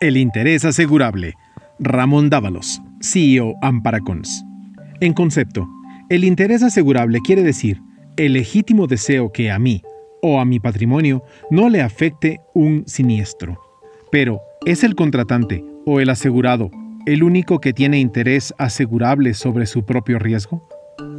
El interés asegurable. Ramón Dávalos, CEO Amparacons. En concepto, el interés asegurable quiere decir el legítimo deseo que a mí o a mi patrimonio no le afecte un siniestro. Pero, ¿es el contratante o el asegurado el único que tiene interés asegurable sobre su propio riesgo?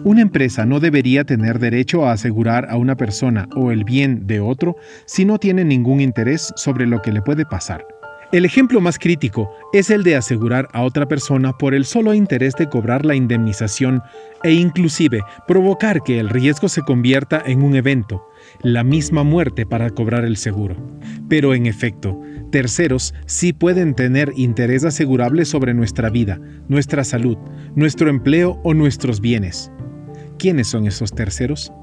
Una empresa no debería tener derecho a asegurar a una persona o el bien de otro si no tiene ningún interés sobre lo que le puede pasar. El ejemplo más crítico es el de asegurar a otra persona por el solo interés de cobrar la indemnización e inclusive provocar que el riesgo se convierta en un evento, la misma muerte para cobrar el seguro. Pero en efecto, terceros sí pueden tener interés asegurable sobre nuestra vida, nuestra salud, nuestro empleo o nuestros bienes. ¿Quiénes son esos terceros?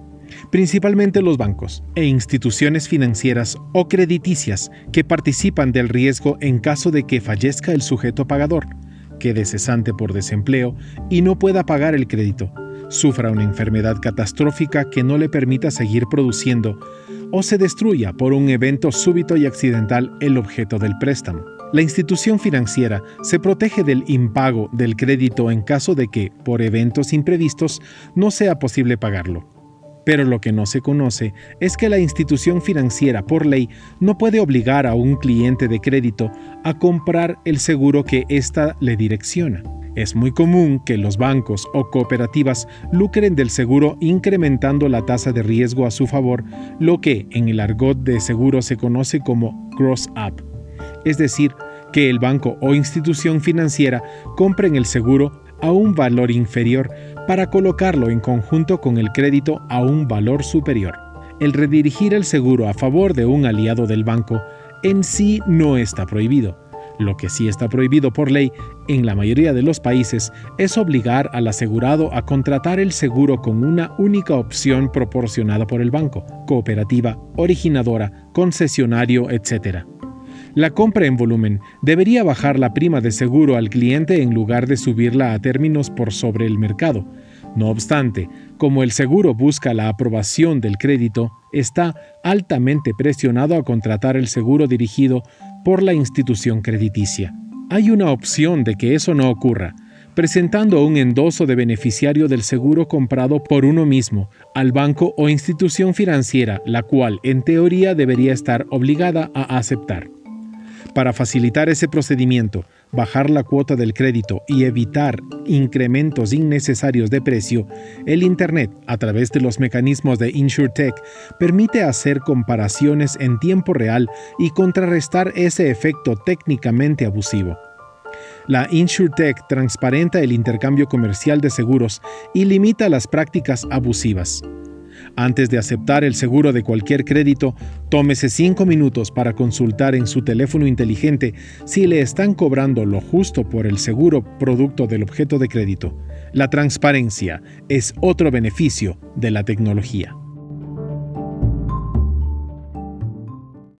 Principalmente los bancos e instituciones financieras o crediticias que participan del riesgo en caso de que fallezca el sujeto pagador, quede cesante por desempleo y no pueda pagar el crédito, sufra una enfermedad catastrófica que no le permita seguir produciendo o se destruya por un evento súbito y accidental el objeto del préstamo. La institución financiera se protege del impago del crédito en caso de que, por eventos imprevistos, no sea posible pagarlo. Pero lo que no se conoce es que la institución financiera, por ley, no puede obligar a un cliente de crédito a comprar el seguro que ésta le direcciona. Es muy común que los bancos o cooperativas lucren del seguro incrementando la tasa de riesgo a su favor, lo que en el argot de seguro se conoce como cross-up es decir, que el banco o institución financiera compren el seguro a un valor inferior para colocarlo en conjunto con el crédito a un valor superior. El redirigir el seguro a favor de un aliado del banco en sí no está prohibido. Lo que sí está prohibido por ley en la mayoría de los países es obligar al asegurado a contratar el seguro con una única opción proporcionada por el banco, cooperativa, originadora, concesionario, etc. La compra en volumen debería bajar la prima de seguro al cliente en lugar de subirla a términos por sobre el mercado. No obstante, como el seguro busca la aprobación del crédito, está altamente presionado a contratar el seguro dirigido por la institución crediticia. Hay una opción de que eso no ocurra, presentando un endoso de beneficiario del seguro comprado por uno mismo al banco o institución financiera, la cual en teoría debería estar obligada a aceptar. Para facilitar ese procedimiento, bajar la cuota del crédito y evitar incrementos innecesarios de precio, el Internet, a través de los mecanismos de InsurTech, permite hacer comparaciones en tiempo real y contrarrestar ese efecto técnicamente abusivo. La InsurTech transparenta el intercambio comercial de seguros y limita las prácticas abusivas. Antes de aceptar el seguro de cualquier crédito, tómese cinco minutos para consultar en su teléfono inteligente si le están cobrando lo justo por el seguro producto del objeto de crédito. La transparencia es otro beneficio de la tecnología.